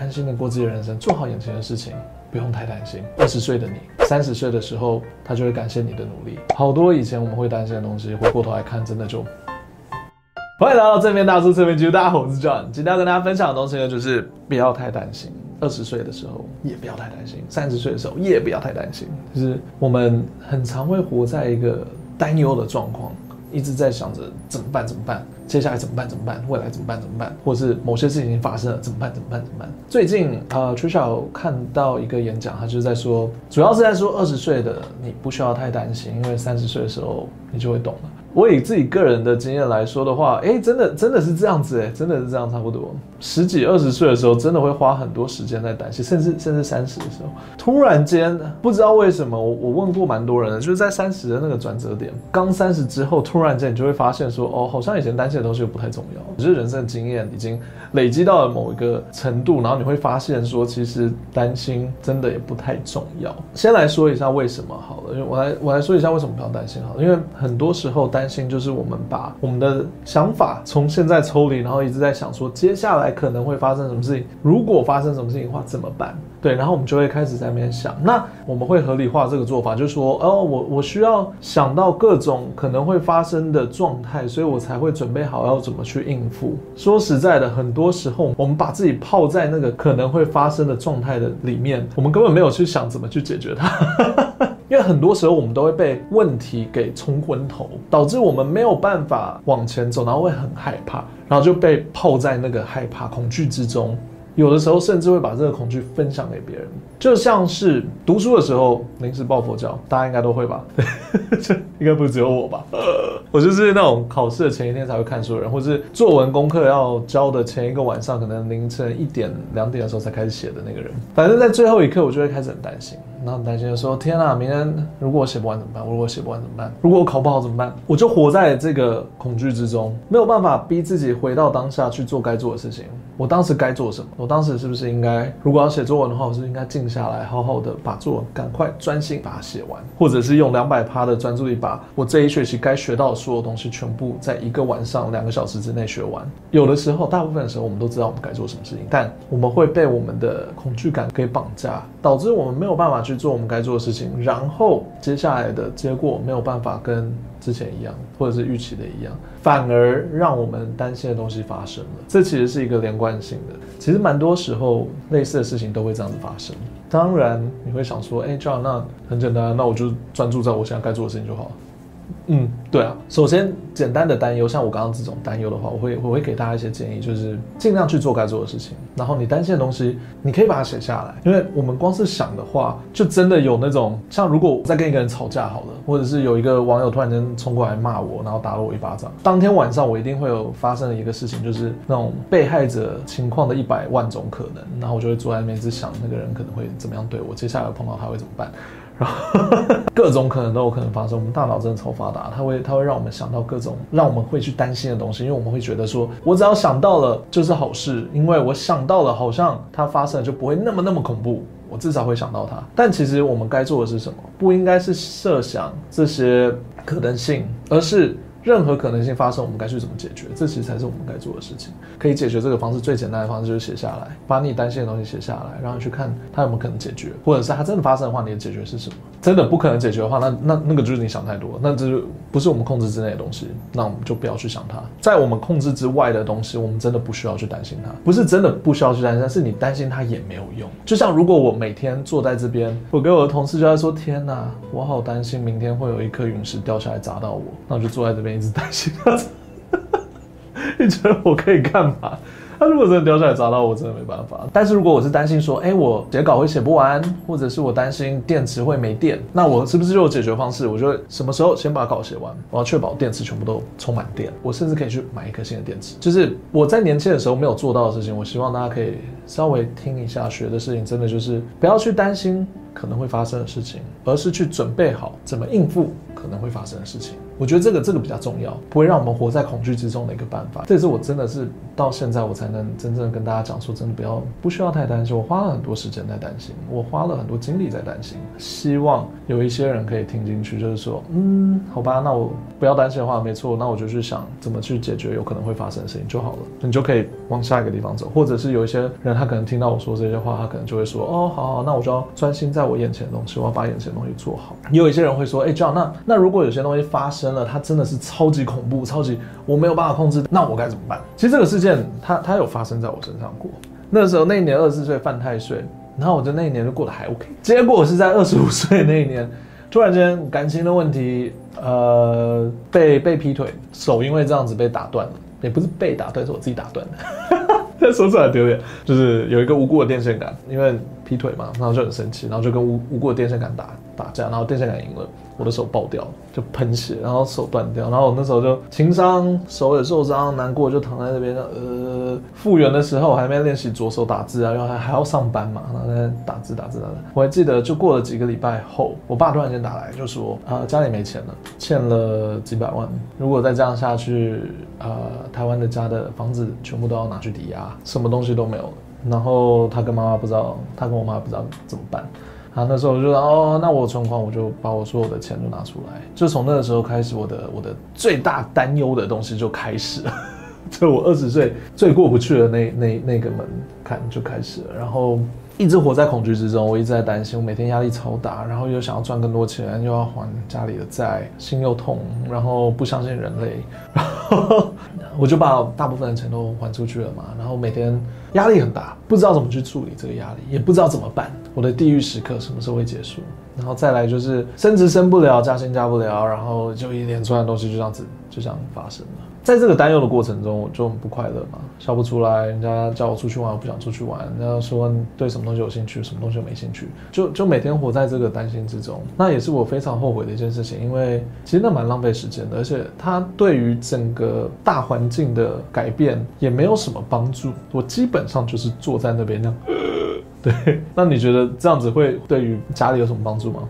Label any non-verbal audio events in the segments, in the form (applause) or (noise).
安心的过自己的人生，做好眼前的事情，不用太担心。二十岁的你，三十岁的时候，他就会感谢你的努力。好多以前我们会担心的东西，回过头来看，真的就。欢迎来到正面大叔侧面记录，大家好，我是 John。今天要跟大家分享的东西呢，就是不要太担心。二十岁的时候也不要太担心，三十岁的时候也不要太担心。就是我们很常会活在一个担忧的状况。一直在想着怎么办？怎么办？接下来怎么办？怎么办？未来怎么办？怎么办？或是某些事情已经发生了，怎么办？怎么办？怎么办？最近呃，Trisha 看到一个演讲，他就是在说，主要是在说二十岁的你不需要太担心，因为三十岁的时候你就会懂了。我以自己个人的经验来说的话，哎，真的真的是这样子，哎，真的是这样，差不多十几二十岁的时候，真的会花很多时间在担心，甚至甚至三十的时候，突然间不知道为什么，我我问过蛮多人的，就是在三十的那个转折点，刚三十之后，突然间你就会发现说，哦，好像以前担心的东西又不太重要，只是人生的经验已经累积到了某一个程度，然后你会发现说，其实担心真的也不太重要。先来说一下为什么好了，因为我来我来说一下为什么不要担心好了，因为很多时候担心就是我们把我们的想法从现在抽离，然后一直在想说接下来可能会发生什么事情，如果发生什么事情的话怎么办？对，然后我们就会开始在那边想，那我们会合理化这个做法，就说哦，我我需要想到各种可能会发生的状态，所以我才会准备好要怎么去应付。说实在的，很多时候我们把自己泡在那个可能会发生的状态的里面，我们根本没有去想怎么去解决它。因为很多时候我们都会被问题给冲昏头，导致我们没有办法往前走，然后会很害怕，然后就被泡在那个害怕、恐惧之中。有的时候甚至会把这个恐惧分享给别人，就像是读书的时候临时抱佛脚，大家应该都会吧？(laughs) 这应该不只有我吧？(laughs) 我就是那种考试的前一天才会看书的人，或是作文功课要交的前一个晚上，可能凌晨一点、两点的时候才开始写的那个人。反正在最后一刻，我就会开始很担心。那很担心的说：“天啊，明天如果我写不完怎么办？如果我写不完怎么办？如果我考不好怎么办？”我就活在这个恐惧之中，没有办法逼自己回到当下去做该做的事情。我当时该做什么？我当时是不是应该，如果要写作文的话，我是不是应该静下来，好好的把作文赶快专心把它写完，或者是用两百趴的专注力，把我这一学期该学到的所有东西全部在一个晚上两个小时之内学完？有的时候，大部分的时候，我们都知道我们该做什么事情，但我们会被我们的恐惧感给绑架，导致我们没有办法去做我们该做的事情，然后接下来的结果没有办法跟之前一样，或者是预期的一样，反而让我们担心的东西发生了。这其实是一个连贯性的。其实蛮多时候类似的事情都会这样子发生。当然你会想说，哎，John，那很简单，那我就专注在我现在该做的事情就好了。嗯，对啊。首先，简单的担忧，像我刚刚这种担忧的话，我会我会给大家一些建议，就是尽量去做该做的事情。然后你担心的东西，你可以把它写下来，因为我们光是想的话，就真的有那种，像如果我在跟一个人吵架好了，或者是有一个网友突然间冲过来骂我，然后打了我一巴掌，当天晚上我一定会有发生的一个事情，就是那种被害者情况的一百万种可能，然后我就会坐在那边一直想那个人可能会怎么样对我，接下来碰到他会怎么办。然 (laughs) 后各种可能都有可能发生。我们大脑真的超发达，它会它会让我们想到各种让我们会去担心的东西，因为我们会觉得说，我只要想到了就是好事，因为我想到了，好像它发生了就不会那么那么恐怖，我至少会想到它。但其实我们该做的是什么？不应该是设想这些可能性，而是。任何可能性发生，我们该去怎么解决？这其实才是我们该做的事情。可以解决这个方式最简单的方式就是写下来，把你担心的东西写下来，然后去看它有没有可能解决，或者是它真的发生的话，你的解决是什么？真的不可能解决的话，那那那个就是你想太多，那这就不是我们控制之内的东西，那我们就不要去想它。在我们控制之外的东西，我们真的不需要去担心它。不是真的不需要去担心，是你担心它也没有用。就像如果我每天坐在这边，我跟我的同事就在说：“天哪，我好担心明天会有一颗陨石掉下来砸到我。”那我就坐在这边一直担心他。你觉得我可以干嘛？(laughs) 他如果真的掉下来砸到我，真的没办法。但是如果我是担心说，哎，我写稿会写不完，或者是我担心电池会没电，那我是不是就有解决方式？我就什么时候先把稿写完？我要确保电池全部都充满电。我甚至可以去买一颗新的电池。就是我在年轻的时候没有做到的事情，我希望大家可以稍微听一下，学的事情真的就是不要去担心可能会发生的事情，而是去准备好怎么应付可能会发生的事情。我觉得这个这个比较重要，不会让我们活在恐惧之中的一个办法。这也是我真的是到现在我才能真正跟大家讲说，真的不要不需要太担心。我花了很多时间在担心，我花了很多精力在担心。希望有一些人可以听进去，就是说，嗯，好吧，那我不要担心的话，没错，那我就去想怎么去解决有可能会发生的事情就好了。你就可以往下一个地方走，或者是有一些人他可能听到我说这些话，他可能就会说，哦，好好，那我就要专心在在我眼前的东西，我要把眼前的东西做好。也有一些人会说，哎，这样，那那如果有些东西发生。了，它，真的是超级恐怖，超级我没有办法控制，那我该怎么办？其实这个事件，它它有发生在我身上过。那时候那一年二十四岁犯太岁，然后我的那一年就过得还 OK。结果是在二十五岁那一年，突然间感情的问题，呃，被被劈腿，手因为这样子被打断了，也不是被打断，是我自己打断的，(laughs) 说出来丢脸。就是有一个无辜的电线杆，因为劈腿嘛，然后就很生气，然后就跟无无辜的电线杆打打架，然后电线杆赢了。我的手爆掉，就喷血，然后手断掉，然后我那时候就情伤，手也受伤，难过，就躺在那边。呃，复原的时候还没练习左手打字啊，因为还还要上班嘛，然后在打字打字打字。我还记得，就过了几个礼拜后，我爸突然间打来，就说啊、家里没钱了，欠了几百万，如果再这样下去，呃，台湾的家的房子全部都要拿去抵押，什么东西都没有了。然后他跟妈妈不知道，他跟我妈不知道怎么办。啊，那时候我就说哦，那我存款我就把我所有的钱都拿出来，就从那个时候开始，我的我的最大担忧的东西就开始了，(laughs) 就我二十岁最过不去的那那那个门槛就开始了，然后一直活在恐惧之中，我一直在担心，我每天压力超大，然后又想要赚更多钱，又要还家里的债，心又痛，然后不相信人类，(laughs) 然后我就把大部分的钱都还出去了嘛，然后每天压力很大，不知道怎么去处理这个压力，也不知道怎么办。我的地狱时刻什么时候会结束？然后再来就是升职升不了，加薪加不了，然后就一连串的东西就这样子就这样发生了。在这个担忧的过程中，我就很不快乐嘛，笑不出来。人家叫我出去玩，我不想出去玩。人家说对什么东西有兴趣，什么东西没兴趣，就就每天活在这个担心之中。那也是我非常后悔的一件事情，因为其实那蛮浪费时间的，而且它对于整个大环境的改变也没有什么帮助。我基本上就是坐在那边那样。(laughs) 对，那你觉得这样子会对于家里有什么帮助吗？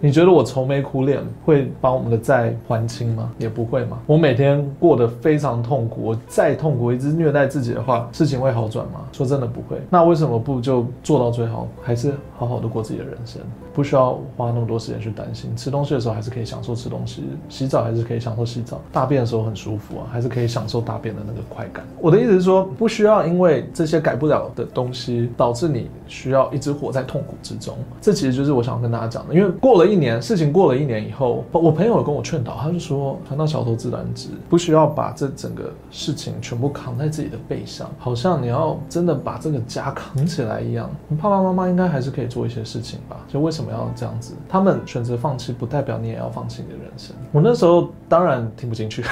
你觉得我愁眉苦脸会把我们的债还清吗？也不会嘛。我每天过得非常痛苦，我再痛苦，一直虐待自己的话，事情会好转吗？说真的不会。那为什么不就做到最好，还是好好的过自己的人生？不需要花那么多时间去担心，吃东西的时候还是可以享受吃东西，洗澡还是可以享受洗澡，大便的时候很舒服啊，还是可以享受大便的那个快感。我的意思是说，不需要因为这些改不了的东西，导致你需要一直活在痛苦之中。这其实就是我想跟大家讲的。因为过了一年，事情过了一年以后，我朋友跟我劝导，他就说，船到桥头自然直，不需要把这整个事情全部扛在自己的背上，好像你要真的把这个家扛起来一样。你爸爸妈妈应该还是可以做一些事情吧？就为什么？要这样子，他们选择放弃，不代表你也要放弃你的人生。我那时候当然听不进去，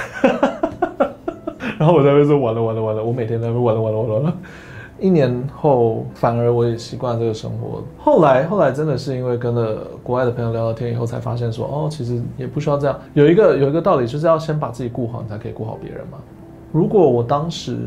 (laughs) 然后我在那边说完了完了完了，我每天在那边完了完了完了。一年后，反而我也习惯这个生活。后来后来真的是因为跟了国外的朋友聊聊天以后，才发现说哦，其实也不需要这样。有一个有一个道理，就是要先把自己顾好，你才可以顾好别人嘛。如果我当时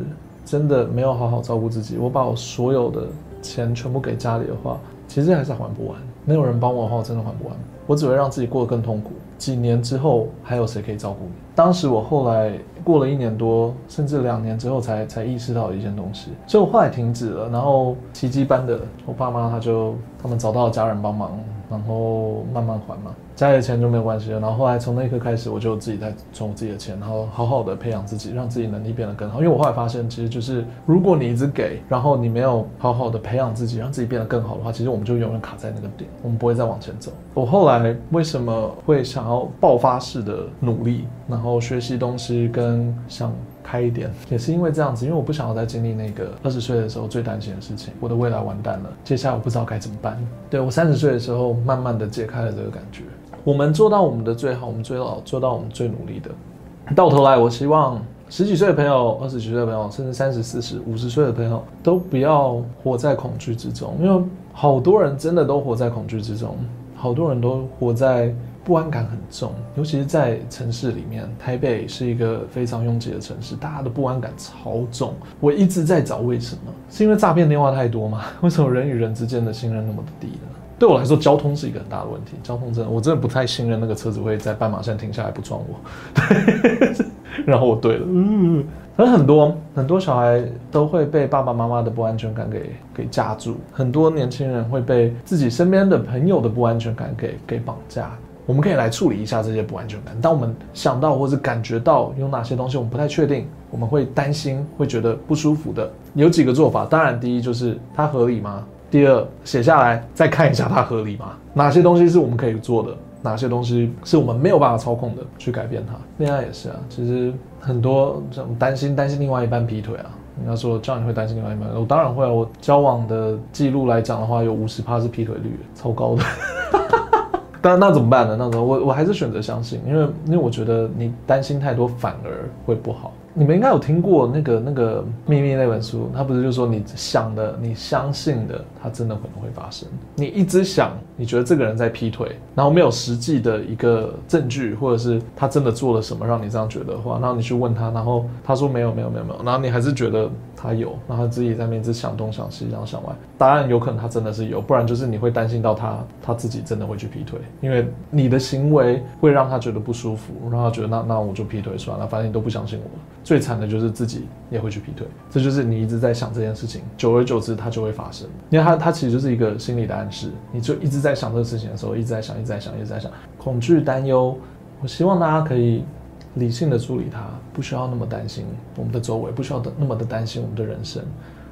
真的没有好好照顾自己，我把我所有的钱全部给家里的话，其实还是还不完。没有人帮我的话，我真的还不完。我只会让自己过得更痛苦。几年之后，还有谁可以照顾你？当时我后来过了一年多，甚至两年之后才，才意识到一件东西，所以我后来停止了。然后奇迹般的，我爸妈他就他们找到了家人帮忙，然后慢慢还嘛。家里的钱就没有关系了，然后后来从那一刻开始，我就自己在存我自己的钱，然后好好的培养自己，让自己能力变得更好。因为我后来发现，其实就是如果你一直给，然后你没有好好的培养自己，让自己变得更好的话，其实我们就永远卡在那个点，我们不会再往前走。我后来为什么会想要爆发式的努力，然后学习东西跟想。开一点，也是因为这样子，因为我不想要再经历那个二十岁的时候最担心的事情，我的未来完蛋了，接下来我不知道该怎么办。对，我三十岁的时候，慢慢的解开了这个感觉。我们做到我们的最好，我们最好做到我们最努力的。到头来，我希望十几岁的朋友、二十几岁的朋友，甚至三十、四十、五十岁的朋友，都不要活在恐惧之中，因为好多人真的都活在恐惧之中，好多人都活在。不安感很重，尤其是在城市里面。台北是一个非常拥挤的城市，大家的不安感超重。我一直在找为什么，是因为诈骗电话太多吗？(laughs) 为什么人与人之间的信任那么的低呢？对我来说，交通是一个很大的问题。交通真的，我真的不太信任那个车子会在斑马线停下来不撞我。对，(laughs) 然后我对了，嗯，可是很多很多小孩都会被爸爸妈妈的不安全感给给架住，很多年轻人会被自己身边的朋友的不安全感给给绑架。我们可以来处理一下这些不安全感。当我们想到或者感觉到有哪些东西我们不太确定，我们会担心、会觉得不舒服的，有几个做法。当然，第一就是它合理吗？第二，写下来再看一下它合理吗？哪些东西是我们可以做的？哪些东西是我们没有办法操控的？去改变它。恋爱也是啊，其实很多这种担心，担心另外一半劈腿啊。你要说这样你会担心另外一半，我当然会啊。我交往的记录来讲的话，有五十趴是劈腿率，超高的。但那怎么办呢？那个我我还是选择相信，因为因为我觉得你担心太多反而会不好。你们应该有听过那个那个秘密那本书，他不是就说你想的、你相信的，它真的可能会发生。你一直想，你觉得这个人在劈腿，然后没有实际的一个证据，或者是他真的做了什么让你这样觉得的话，然后你去问他，然后他说没有没有没有没有，然后你还是觉得他有，然后自己在那边一直想东想西，然后想歪。答案有可能他真的是有，不然就是你会担心到他他自己真的会去劈腿，因为你的行为会让他觉得不舒服，让他觉得那那我就劈腿算了，反正你都不相信我。最惨的就是自己也会去劈腿，这就是你一直在想这件事情，久而久之它就会发生。因为它它其实就是一个心理的暗示，你就一直在想这个事情的时候，一直在想，一直在想，一直在想，恐惧、担忧。我希望大家可以理性的处理它，不需要那么担心我们的周围，不需要的那么的担心我们的人生，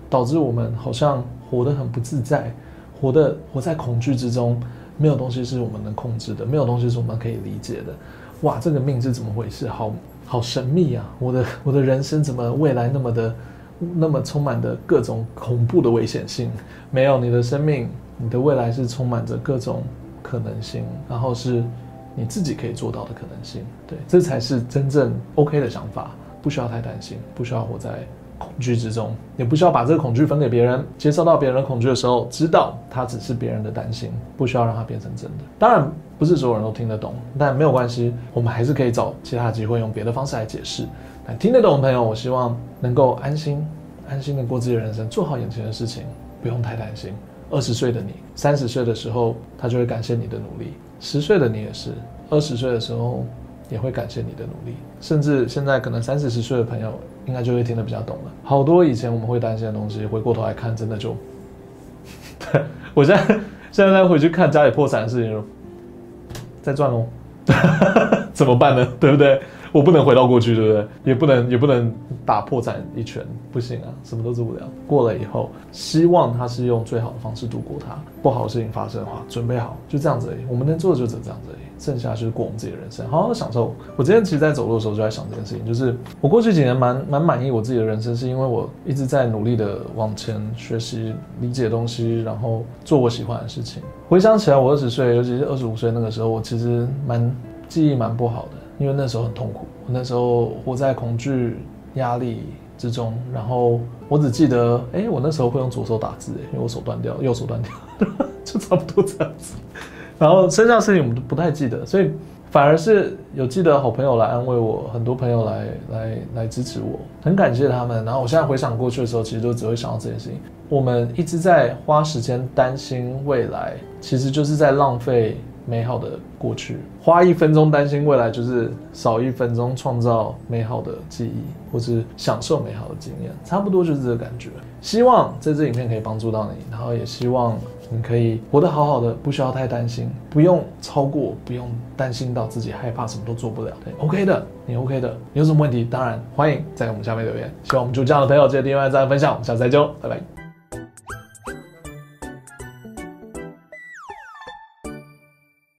导致我们好像活得很不自在，活得活在恐惧之中，没有东西是我们能控制的，没有东西是我们可以理解的。哇，这个命是怎么回事？好。好神秘啊！我的我的人生怎么未来那么的，那么充满的各种恐怖的危险性？没有，你的生命，你的未来是充满着各种可能性，然后是你自己可以做到的可能性。对，这才是真正 OK 的想法，不需要太担心，不需要活在。恐惧之中，也不需要把这个恐惧分给别人。接受到别人的恐惧的时候，知道它只是别人的担心，不需要让它变成真的。当然，不是所有人都听得懂，但没有关系，我们还是可以找其他机会，用别的方式来解释。但听得懂的朋友，我希望能够安心、安心的过自己的人生，做好眼前的事情，不用太担心。二十岁的你，三十岁的时候，他就会感谢你的努力；十岁的你也是，二十岁的时候。也会感谢你的努力，甚至现在可能三四十岁的朋友，应该就会听得比较懂了。好多以前我们会担心的东西，回过头来看，真的就，(laughs) 我现在现在再回去看家里破产的事情，再赚喽，(laughs) 怎么办呢？对不对？我不能回到过去，对不对？也不能也不能打破产一拳，不行啊，什么都做不了。过了以后，希望他是用最好的方式度过它。不好的事情发生的话，准备好，就这样子而已。我们能做的就只这样子而已，剩下就是过我们自己的人生，好好的享受。我今天其实，在走路的时候就在想这件事情，就是我过去几年蛮蛮满意我自己的人生，是因为我一直在努力的往前学习、理解东西，然后做我喜欢的事情。回想起来，我二十岁，尤其是二十五岁那个时候，我其实蛮记忆蛮不好的。因为那时候很痛苦，我那时候活在恐惧、压力之中，然后我只记得，哎，我那时候会用左手打字，因为我手断掉，右手断掉，(laughs) 就差不多这样子。然后剩下的事情我们都不太记得，所以反而是有记得好朋友来安慰我，很多朋友来来来支持我，很感谢他们。然后我现在回想过去的时候，其实都只会想到这件事情。我们一直在花时间担心未来，其实就是在浪费。美好的过去，花一分钟担心未来，就是少一分钟创造美好的记忆，或是享受美好的经验，差不多就是这个感觉。希望这支影片可以帮助到你，然后也希望你可以活得好好的，不需要太担心，不用超过，不用担心到自己害怕什么都做不了。对，OK 的，你 OK 的，你有什么问题，当然欢迎在我们下面留言。希望我们就这样的朋友，记得订阅、赞、分享，我们下次再见，拜拜。